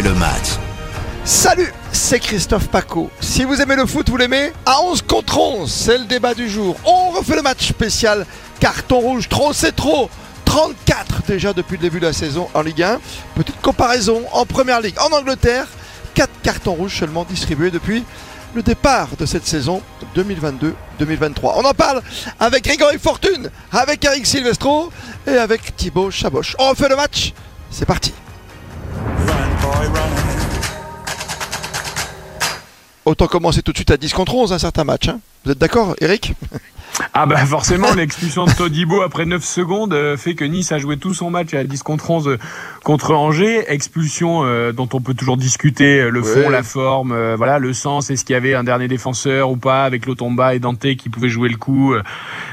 le match. Salut, c'est Christophe Paco. Si vous aimez le foot, vous l'aimez À 11 contre 11, c'est le débat du jour. On refait le match spécial. Carton rouge, trop c'est trop. 34 déjà depuis le début de la saison en Ligue 1. Petite comparaison en Première Ligue en Angleterre. 4 cartons rouges seulement distribués depuis le départ de cette saison 2022-2023. On en parle avec Grégory Fortune, avec Eric Silvestro et avec Thibaut Chaboch. On refait le match, c'est parti. Autant commencer tout de suite à 10 contre 11 un certain match. hein. Vous êtes d'accord, Eric? Ah bah forcément l'expulsion de Todibo après 9 secondes euh, fait que Nice a joué tout son match à 10 contre 11 euh, contre Angers, expulsion euh, dont on peut toujours discuter euh, le fond, Ouais. la forme, euh, voilà le sens, est-ce qu'il y avait un dernier défenseur ou pas avec Lotomba et Dante qui pouvaient jouer le coup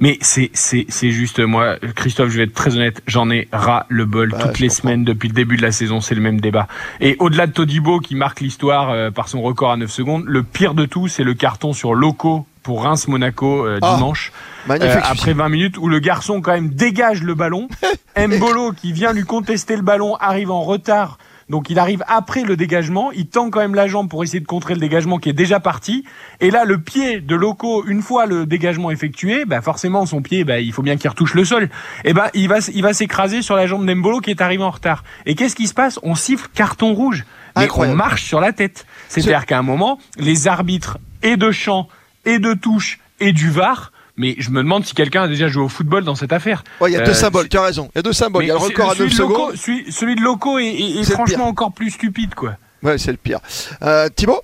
mais c'est c'est c'est juste moi Christophe, je vais être très honnête, j'en ai ras le bol Bah, toutes les comprends. semaines depuis le début de la saison, c'est le même débat. Et au-delà de Todibo qui marque l'histoire euh, par son record à 9 secondes, le pire de tout, c'est le carton sur Loco pour Reims-Monaco euh, Ah. dimanche. Euh, après 20 minutes où le garçon quand même dégage le ballon. Mbolo qui vient lui contester le ballon arrive en retard. Donc il arrive après le dégagement, il tend quand même la jambe pour essayer de contrer le dégagement qui est déjà parti. Et là, le pied de Loco, une fois le dégagement effectué, bah forcément son pied, bah, il faut bien qu'il retouche le sol. Et ben il va, il va s'écraser sur la jambe d'Embolo qui est arrivé en retard. Et qu'est-ce qui se passe? On siffle carton rouge. Mais Incroyable. on marche sur la tête. C'est-à-dire qu'à un moment, les arbitres et de champ et de touche et du VAR, mais je me demande si quelqu'un a déjà joué au football dans cette affaire. Ouais, il y a deux Euh, symboles, tu as raison. Il y a deux symboles. Il y a le record à celui 9 de Loco- secondes. celui, celui de Loco est, est- franchement encore plus stupide, quoi. Ouais, c'est le pire. Euh, Thibaut?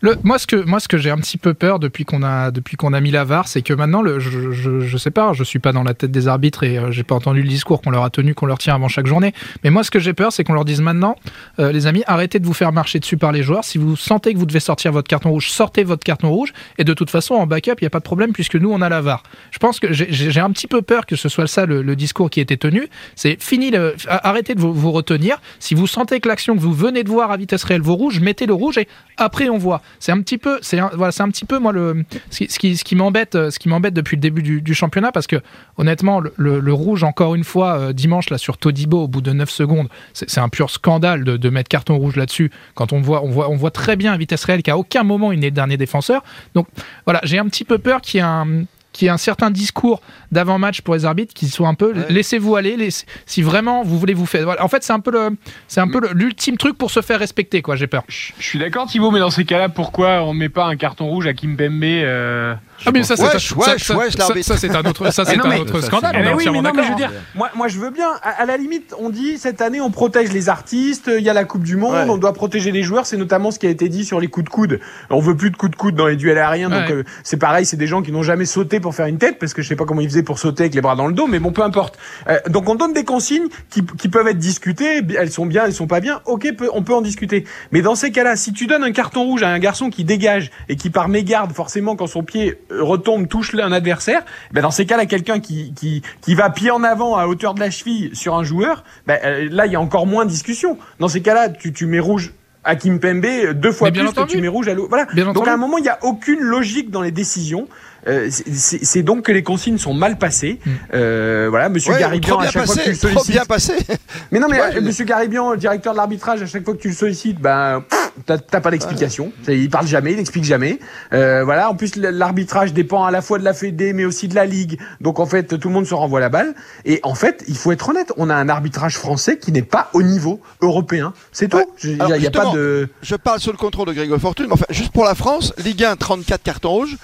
Le, moi, ce que, moi, ce que j'ai un petit peu peur depuis qu'on a, depuis a mis la VAR, c'est que maintenant, je, je, je sais pas, je suis pas dans la tête des arbitres et euh, j'ai pas entendu le discours qu'on leur a tenu, qu'on leur tient avant chaque journée. Mais moi, ce que j'ai peur, c'est qu'on leur dise maintenant, euh, les amis, arrêtez de vous faire marcher dessus par les joueurs. Si vous sentez que vous devez sortir votre carton rouge, sortez votre carton rouge. Et de toute façon, en backup, il n'y a pas de problème puisque nous, on a la VAR. Je pense que j'ai- un petit peu peur que ce soit ça le, discours qui été tenu. C'est fini, arrêtez de vous, vous retenir. Si vous sentez que l'action que vous venez de voir à vitesse réelle vaut rouge, mettez le rouge et après on voit. C'est un petit peu, c'est voilà, c'est un petit peu moi le ce qui, ce qui, m'embête, euh, ce qui m'embête depuis le début du, championnat parce que honnêtement le, rouge encore une fois euh, dimanche là sur Todibo au bout de 9 secondes, c'est un pur scandale de, de mettre carton rouge là-dessus. Quand on voit, on voit, on voit très bien à vitesse réelle qu'à aucun moment il n'est le dernier défenseur. Donc voilà, j'ai un petit peu peur qu'il y ait un qu'il y ait un certain discours d'avant-match pour les arbitres qui soit un peu Ouais. laissez-vous aller laissez- si vraiment vous voulez vous faire voilà. en fait c'est un peu le c'est un peu l'ultime truc pour se faire respecter quoi j'ai peur Je je suis d'accord, Thibaut, mais dans ces cas-là, pourquoi on met pas un carton rouge à Kimpembe euh, ah mais ça c'est Wesh, ça- wesh, ça- wesh, ça- l'arbitre. ça, c'est un autre ça c'est non, un mais- autre scandale Eh on est Eh oui, mais non, mais je veux dire, moi, moi je veux bien. À, à la limite, on dit cette année on protège les artistes, il y a la Coupe du Monde, Ouais. on doit protéger les joueurs. C'est notamment ce qui a été dit sur les coups de coude. On veut plus de coups de coude dans les duels aériens, donc euh, c'est pareil. C'est des gens qui n'ont jamais sauté pour faire une tête, parce que je sais pas comment ils faisaient pour sauter avec les bras dans le dos, mais bon, peu importe. Euh, donc on donne des consignes qui, qui peuvent être discutées. Elles sont bien, elles sont pas bien. Ok, peut- on peut en discuter. Mais dans ces cas-là, si tu donnes un carton rouge à un garçon qui dégage et qui par mégarde, forcément, quand son pied retombe, touche un adversaire, ben dans ces cas-là, quelqu'un qui, qui, qui va pied en avant à hauteur de la cheville sur un joueur, ben, euh, là, il y a encore moins de discussion. Dans ces cas-là, tu, tu mets rouge à Kimpembe euh, deux fois bien plus que tu mets rouge à. Voilà. Bien Donc entendu. à un moment, il n'y a aucune logique dans les décisions. Euh, c'est- donc que les consignes sont mal passées. Mm. Euh, voilà, Monsieur Ouais, Garibian, trop à chaque fois que tu passé, le trop sollicites. bien passé. Mais non, mais Ouais, euh, je- Monsieur Garibian, directeur de l'arbitrage, à chaque fois que tu le sollicites, ben t'as pas d'explication. Il parle jamais, il n'explique jamais. Euh, voilà. En plus, l'arbitrage dépend à la fois de la Fédé, mais aussi de la Ligue. Donc en fait, tout le monde se renvoie la balle. Et en fait, il faut être honnête, on a un arbitrage français qui n'est pas au niveau européen. C'est tout. Ouais. Il a, y a pas de. Je parle sous le contrôle de Grégory Fortune, mais enfin, juste pour la France, Ligue 1, 34 cartons rouges.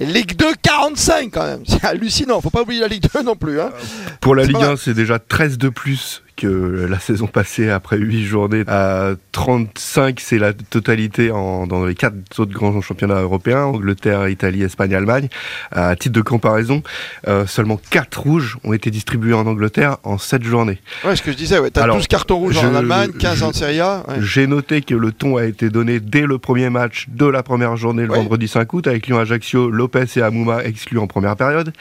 Ligue 2, 45 quand même. C'est hallucinant. Faut pas oublier la Ligue 2 non plus. Hein. Pour la Ligue pas 1, c'est déjà 13 de plus que la saison passée après 8 journées. À 35, c'est la totalité en, dans les quatre autres grands championnats européens, Angleterre, Italie, Espagne, Allemagne. À titre de comparaison, euh, seulement 4 rouges ont été distribués en Angleterre en 7 journées. Ouais, ce que je disais, ouais. T'as Alors, 12 cartons rouges je- en Allemagne, 15 en Serie A. ouais. J'ai noté que le ton a été donné dès le premier match de la première journée le Ouais. vendredi 5 août avec Lyon-Ajaccio, Lopez et Amouma exclus en première période.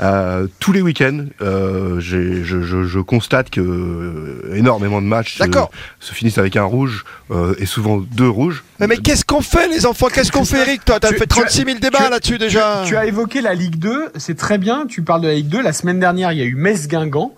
Euh, tous les week-ends, euh, je constate que euh, énormément de matchs se, D'accord. se finissent avec un rouge euh, et souvent deux rouges. Mais, mais qu'est-ce qu'on fait, les enfants? Qu'est-ce qu'on fait, Eric Toi, t'as Tu- fait tu as- 36 000 débats là-dessus déjà. Tu as évoqué la Ligue 2, c'est très bien. Tu parles de la Ligue 2. La semaine dernière, il y a eu Metz-Guingamp.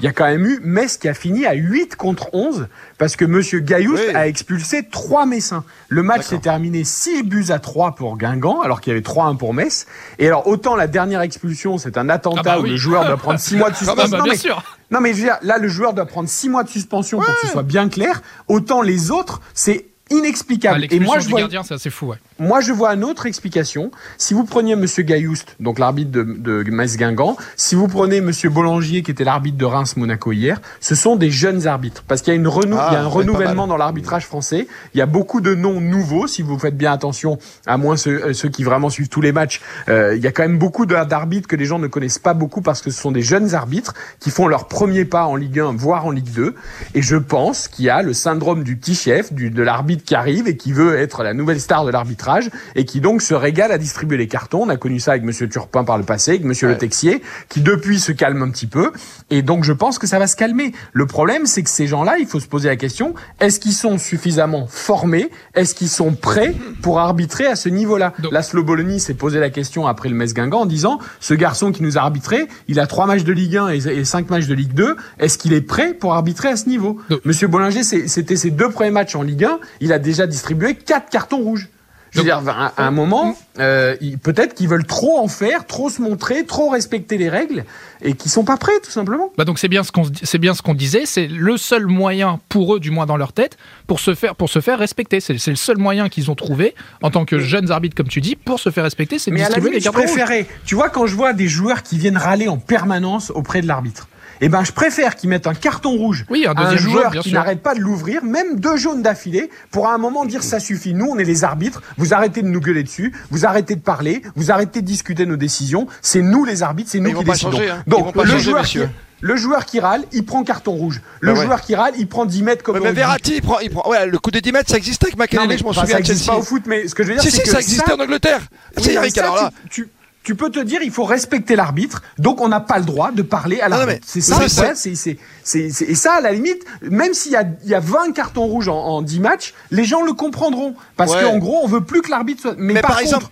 il y a quand même eu Metz qui a fini à 8 contre 11 parce que Monsieur Gailloust Oui. a expulsé trois Messins. Le match s'est terminé 6 buts à 3 pour Guingamp, alors qu'il y avait 3-1 pour Metz. Et alors, autant la dernière expulsion, c'est un attentat Ah bah où le joueur doit prendre 6 mois de Ah suspension. bah, Non, bien mais- sûr. Non mais je veux dire, là le joueur doit prendre 6 mois de suspension pour que ce soit bien clair. Autant les autres, c'est Ah, inexplicable. Et moi je vois, gardien, c'est assez fou. Ouais. moi je vois une autre explication. Si vous preniez Monsieur Gailloust, donc l'arbitre de, de Metz Guingamp, si vous prenez Monsieur Bollangier qui était l'arbitre de Reims Monaco hier, ce sont des jeunes arbitres parce qu'il y a une renou- Ah, il y a un renouvellement dans l'arbitrage français. Il y a beaucoup de noms nouveaux. Si vous faites bien attention, à moins ceux, euh, ceux qui vraiment suivent tous les matchs, euh, il y a quand même beaucoup d'arbitres que les gens ne connaissent pas beaucoup parce que ce sont des jeunes arbitres qui font leur premier pas en Ligue 1, voire en Ligue 2. Et je pense qu'il y a le syndrome du petit chef, du, de l'arbitre qui arrive et qui veut être la nouvelle star de l'arbitrage et qui donc se régale à distribuer les cartons. On a connu ça avec Monsieur Turpin par le passé, avec Monsieur Le Texier, qui depuis se calme un petit peu. Et donc je pense que ça va se calmer. Le problème, c'est que ces gens-là, il faut se poser la question est-ce qu'ils sont suffisamment formés? Est-ce qu'ils sont prêts pour arbitrer à ce niveau-là? Laszlo Bologna s'est posé la question après le Metz Guingamp en disant ce garçon qui nous a arbitré, il a trois matchs de Ligue 1 et, cinq matchs de Ligue 2. Est-ce qu'il est prêt pour arbitrer à ce niveau? Monsieur Bollinger, c'était ses deux premiers matchs en Ligue 1. Il a déjà distribué quatre cartons rouges. Je veux dire, à, un moment, euh, il- peut-être qu'ils veulent trop en faire, trop se montrer, trop respecter les règles, et qu'ils sont pas prêts, tout simplement. Bah donc c'est bien ce qu'on c'est bien ce qu'on disait, c'est le seul moyen pour eux, du moins dans leur tête, pour se faire pour se faire respecter. C'est le seul moyen qu'ils ont trouvé en tant que jeunes arbitres, comme tu dis, pour se faire respecter, c'est de Mais à la distribuer les limite, je préférais. Tu vois, quand je vois des joueurs qui viennent râler en permanence auprès de l'arbitre, eh ben, je préfère qu'ils mettent un carton rouge Oui, un à un deuxième joueur jaune, qui n'arrête pas de l'ouvrir, même deux jaunes d'affilée, pour à un moment dire ça suffit. Nous, on est les arbitres. Vous arrêtez de nous gueuler dessus. Vous arrêtez de parler. Vous arrêtez de discuter de nos décisions. C'est nous les arbitres. C'est nous qui décidons. changer, hein. Donc, le changer, joueur qui, le joueur qui râle, il prend carton rouge. Le Bah ouais. joueur qui râle, il prend 10 mètres comme Ouais, on mais dit. Verratti, il prend, il prend. Ouais, le coup de 10 mètres, ça existait avec mais, je m'en enfin, souviens ça pas au foot, mais ce que je veux dire, Si, c'est si, que ça existait en Angleterre. Eric, alors là. tu, tu- peux te dire, il faut respecter l'arbitre, donc on n'a pas le droit de parler à l'arbitre. C'est ça, c'est- et ça, à la limite, même s'il y a, il y a 20 cartons rouges en, en 10 matchs, les gens le comprendront. Parce Ouais. qu'en gros, on veut plus que l'arbitre soit. Mais, Mais par, par contre, exemple,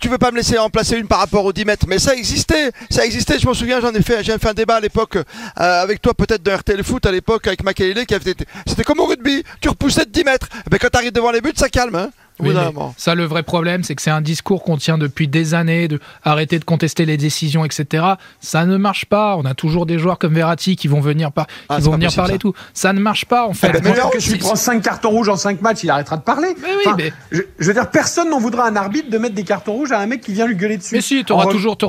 tu veux pas me laisser en placer une par rapport aux 10 mètres, mais ça existait, ça existait, je m'en souviens, j'en ai fait, j'ai fait un débat à l'époque, euh, avec toi peut-être de RTL Foot à l'époque, avec Makelele, qui avait été, c'était comme au rugby, tu repoussais de 10 mètres, mais quand t'arrives devant les buts, ça calme, hein, Oui, ça, le vrai problème, c'est que c'est un discours qu'on tient depuis des années, de arrêter de contester les décisions, etc. Ça ne marche pas. On a toujours des joueurs comme Verratti qui vont venir, par... Ah, qui c'est vont pas venir possible, parler ça. et tout. Ça ne marche pas, en fait. Ben, mais que tu prends 5 cartons rouges en 5 matchs, il arrêtera de parler. Mais oui, mais- je, je veux dire, personne n'en voudra un arbitre de mettre des cartons rouges à un mec qui vient lui gueuler dessus. Mais si, tu auras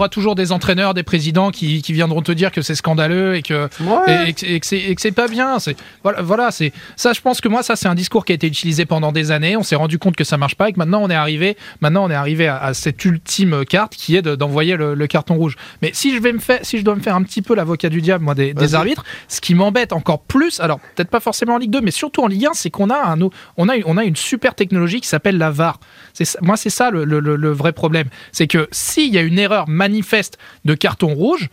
toujours, des entraîneurs, des présidents qui, qui viendront te dire que c'est scandaleux et que, Ouais. et, c'est, et que c'est pas bien. Voilà, voilà, ça, je pense que moi, ça, c'est un discours qui a été utilisé pendant des années. On s'est rendu compte que ça marche pas et que maintenant, on est arrivé, maintenant, on est arrivé à, à cette ultime carte qui est de- d'envoyer le, le carton rouge. Mais si je vais me faire, si je dois me faire un petit peu l'avocat du diable, moi, des, arbitres, ce qui m'embête encore plus, alors peut-être pas forcément en Ligue 2, mais surtout en Ligue 1, c'est qu'on a un, on a, on a une super technologie qui s'appelle la VAR. C'est moi, c'est ça le, le- le- le vrai problème. C'est que s'il y a une erreur manifeste de carton rouge,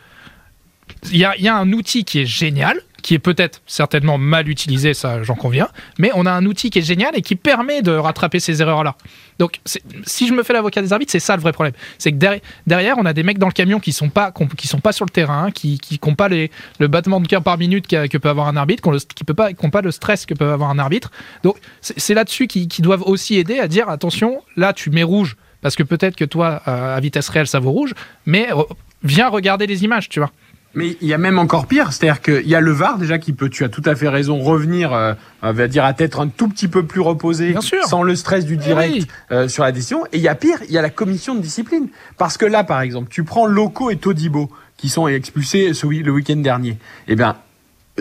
il y a, il y a un outil qui est génial, qui est peut-être certainement mal utilisé, ça j'en conviens, mais on a un outil qui est génial et qui permet de rattraper ces erreurs-là. Donc si je me fais l'avocat des arbitres, c'est ça le vrai problème. C'est que derrière, on a des mecs dans le camion qui sont sont pas sur le terrain, qui n'ont pas le battement de cœur par minute que peut avoir un arbitre, qui n'ont peut pas, qui ont pas le stress que peut avoir un arbitre. Donc c'est là-dessus qu'ils doivent aussi aider à dire attention, là tu mets rouge parce que peut-être que toi à vitesse réelle ça vaut rouge, mais viens regarder les images, tu vois. Mais il y a même encore pire, c'est-à-dire qu'il y a le VAR déjà qui peut, tu as tout à fait raison, revenir, euh, on va dire à tête un tout petit peu plus reposé, Bien sûr. sans le stress du direct oui. euh, sur la décision. Et il y a pire, il y a la commission de discipline, parce que là, par exemple, tu prends Loco et Todibo qui sont expulsés ce, le week-end dernier. Eh bien,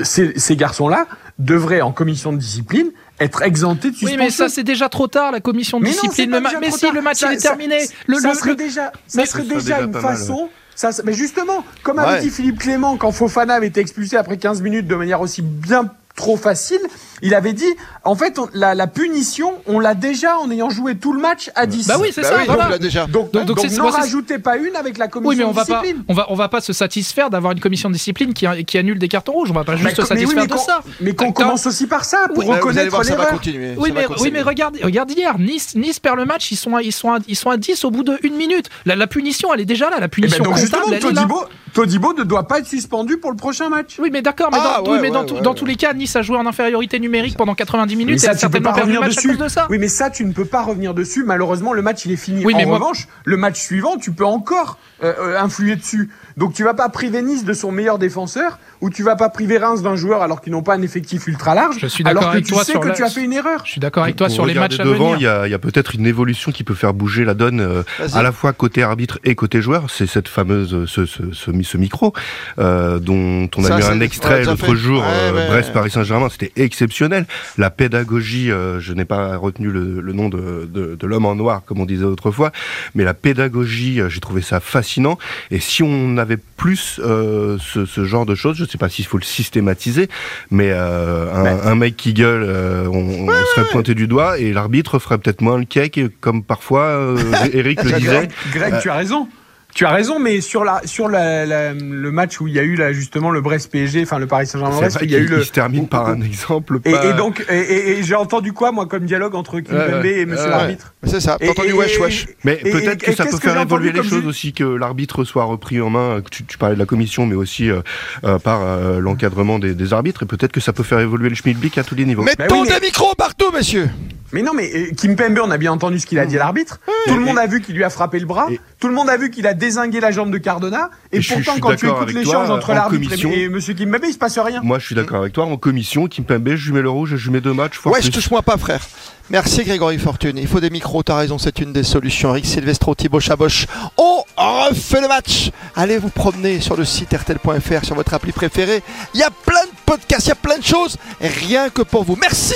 ces, ces garçons-là devraient en commission de discipline être exemptés de Oui, suspension. mais ça c'est déjà trop tard la commission de Mais non, c'est discipline. pas Le ma- mais si le match Ça- il est ça- terminé, le, ça le- serait le- déjà, ça serait déjà, déjà une mal, façon. Ça, mais justement, comme Ouais. avait dit Philippe Clément quand Fofana avait été expulsé après 15 minutes de manière aussi bien trop facile, il avait dit, en fait, on- la, la punition, on l'a déjà en ayant joué tout le match à 10. Bah oui, c'est Bah ça. oui, voilà. donc déjà. Donc, Donc- donc, n'en rajoutez pas une avec la commission Oui, mais on de va pas, discipline. on va, on va pas se satisfaire d'avoir une commission de discipline qui, qui annule des cartons rouges. On va pas juste Mais se co- mais oui, satisfaire mais de ça. Mais qu'on commence aussi par ça, pour allez reconnaître voir, ça va l'erreur. continuer. Oui ça mais, va oui, mais regarde, regarde hier, Nice, nice perd le match, ils sont, à, ils, sont à, ils sont à 10 au bout de une minute. La, la punition, elle est déjà là, la Eh ben, punition donc comptable, justement, elle est là. Todibo, ne doit pas être suspendu pour le prochain match. Oui, mais d'accord, mais, Ah, dans, ouais, oui, mais dans, ouais, tout- ouais, dans ouais. tous les cas, Nice a joué en infériorité numérique pendant 90 minutes Mais et ça, a tu peux certainement perdu le match à dessus. cause de ça. Oui, mais ça, tu ne peux pas revenir dessus. Malheureusement, le match, il est fini. Oui, en mais moi- revanche, le match suivant, tu peux encore euh, euh, influer dessus. Donc, tu vas pas priver Nice de son meilleur défenseur ou tu vas pas priver Reims d'un joueur alors qu'ils n'ont pas un effectif ultra large. Je suis d'accord alors que avec tu toi sais sur que la- tu as fait une erreur. Je suis d'accord avec toi sur les matchs à devant, venir. il y a, il y a peut-être une évolution qui peut faire bouger la donne euh, à la fois côté arbitre et côté joueur. C'est cette fameuse ce, ce, ce, mi- ce micro euh, dont on a Ça, vu c'est- un extrait l'a l'autre jour. Ouais, euh, Brest. Paris Saint-Germain, c'était exceptionnel. La pédagogie, euh, je n'ai pas retenu le, le nom de, de, de l'homme en noir comme on disait autrefois, mais la pédagogie, euh, j'ai trouvé ça fascinant. Et si on avait plus euh, ce, ce genre de choses, je ne sais pas s'il faut le systématiser, mais euh, un, Ben. un mec qui gueule, euh, on, on serait pointé du doigt et l'arbitre ferait peut-être moins le cake, comme parfois Eric le disait. Greg, Greg, tu as raison. Tu as raison, mais sur la sur la, la- le match où il y a eu là justement le Brest PSG, enfin le Paris Saint-Germain C'est Brest, vrai il y a eu le se termine par un exemple. et, pas- et donc et, et- et j'ai entendu quoi moi comme dialogue entre Kimpembe Ouais, et Monsieur Ouais. l'arbitre? C'est ça, t'as entendu et- wesh wesh. Mais peut-être que ça peut que faire évoluer les choses aussi, que l'arbitre soit repris en main. que Tu, tu parlais de la commission, mais aussi euh, euh, par euh, l'encadrement des, des arbitres. Et peut-être que ça peut faire évoluer le schmilblick à tous les niveaux. Mettons Bah oui, mais- des micros partout, messieurs. Mais non, mais euh, Kimpembe, on a bien entendu ce qu'il a dit à l'arbitre. Tout le monde a vu qu'il lui a frappé le bras. et- Tout le monde a vu qu'il a désingué la jambe de Cardona. Et, je pourtant, suis quand tu d'accord écoutes avec l'échange toi, entre en l'arbitre commission- et, et Monsieur Kimpembe, il se passe rien. Moi, je suis d'accord avec toi. En commission, Kimpembe, je lui mets le rouge, je lui mets deux matchs. Ouais, je plus. touche-moi pas, frère. Merci Grégory Fortune. Il faut des micros, t'as raison, c'est une des solutions. Eric Silvestro, Thibaut Chaboch. On refait le match. Allez vous promener sur le site RTL.fr, sur votre appli préférée. Il y a plein de podcasts, il y a plein de choses. Rien que pour vous. Merci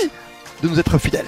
de nous être fidèles.